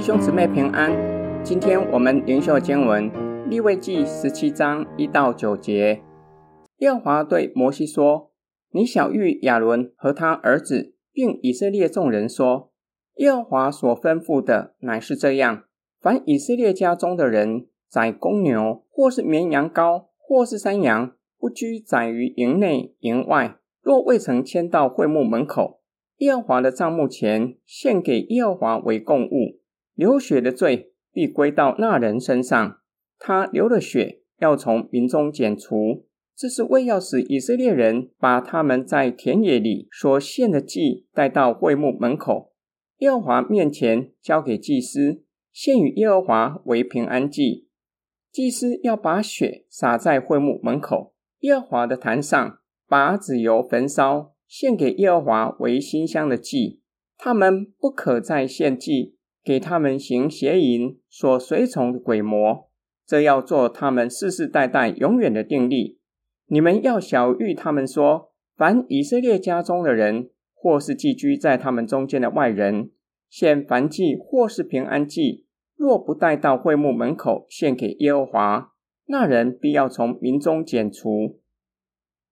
弟兄姊妹平安，今天我们灵修经文利未记十七章一到九节。耶和华对摩西说：“你晓玉亚伦和他儿子，并以色列众人说：耶和华所吩咐的乃是这样：凡以色列家中的人宰公牛，或是绵羊羔，或是山羊，不拘宰于营内营外，若未曾牵到会幕门口，耶和华的帐幕前，献给耶和华为供物。”流血的罪必归到那人身上，他流了血要从民中剪除，这是为要使以色列人把他们在田野里所献的祭带到会幕门口，耶和华面前交给祭司，献与耶和华为平安祭。祭司要把血洒在会幕门口耶和华的坛上，把脂油焚烧，献给耶和华为馨香的祭。他们不可再献祭。给他们行邪淫所随从的鬼魔，这要做他们世世代代永远的定例。你们要晓諭他们说：凡以色列家中的人，或是寄居在他们中间的外人，献燔祭或是平安祭，若不带到会幕门口献给耶和华，那人必要从民中剪除。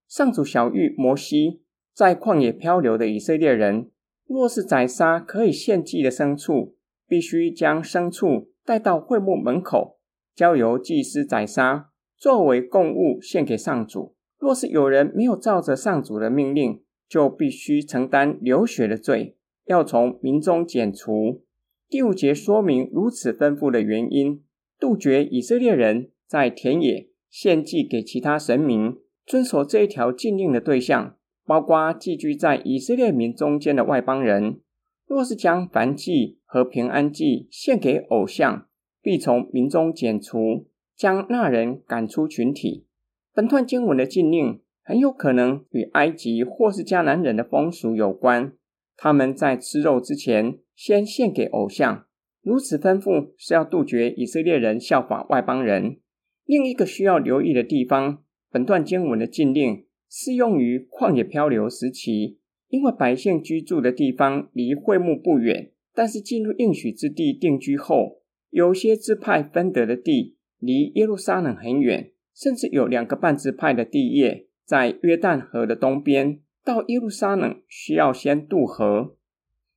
上主小玉摩西，在旷野漂流的以色列人，若是宰杀可以献祭的牲畜，必须将牲畜带到会幕门口，交由祭司宰杀，作为供物献给上主。若是有人没有照着上主的命令，就必须承担流血的罪，要从民中剪除。第五节说明如此吩咐的原因，杜绝以色列人在田野献祭给其他神明。遵守这一条禁令的对象，包括寄居在以色列民中间的外邦人。若是将凡祭和平安祭献给偶像，必从民中剪除，将那人赶出群体。本段经文的禁令很有可能与埃及或是迦南人的风俗有关。他们在吃肉之前，先献给偶像。如此吩咐是要杜绝以色列人效法外邦人。另一个需要留意的地方，本段经文的禁令适用于旷野漂流时期。因为百姓居住的地方离会幕不远，但是进入应许之地定居后，有些支派分得的地离耶路撒冷很远，甚至有两个半支派的地业在约旦河的东边，到耶路撒冷需要先渡河。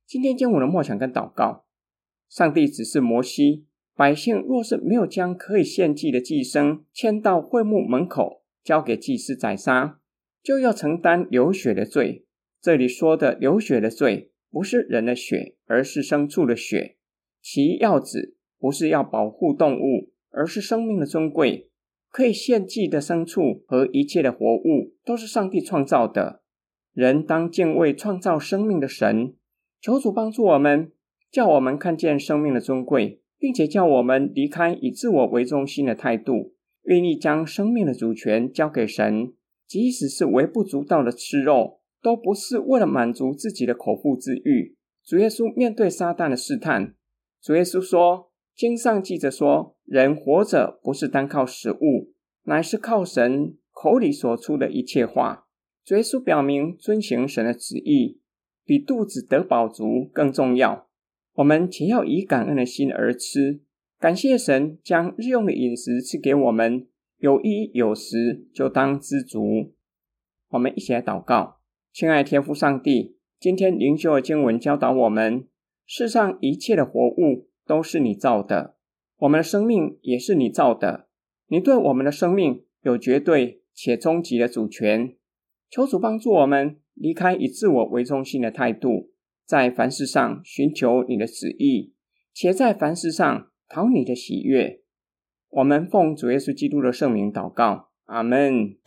今天经文的默想跟祷告，上帝指示摩西，百姓若是没有将可以献祭的祭牲牵到会幕门口，交给祭司宰杀，就要承担流血的罪。这里说的流血的罪，不是人的血，而是牲畜的血。其要旨不是要保护动物，而是生命的尊贵。可以献祭的牲畜和一切的活物，都是上帝创造的。人当敬畏创造生命的神。求主帮助我们，叫我们看见生命的尊贵，并且叫我们离开以自我为中心的态度，愿意将生命的主权交给神，即使是微不足道的吃肉。都不是为了满足自己的口腹之欲。主耶稣面对撒旦的试探，主耶稣说：“经上记着说，人活着不是单靠食物，乃是靠神口里所出的一切话。”主耶稣表明，遵行神的旨意比肚子得饱足更重要。我们且要以感恩的心而吃，感谢神将日用的饮食赐给我们，有衣有食就当知足。我们一起来祷告。亲爱天父上帝，今天灵修的经文教导我们：世上一切的活物都是你造的，我们的生命也是你造的。你对我们的生命有绝对且终极的主权。求主帮助我们离开以自我为中心的态度，在凡事上寻求你的旨意，且在凡事上讨你的喜悦。我们奉主耶稣基督的圣名祷告，阿门。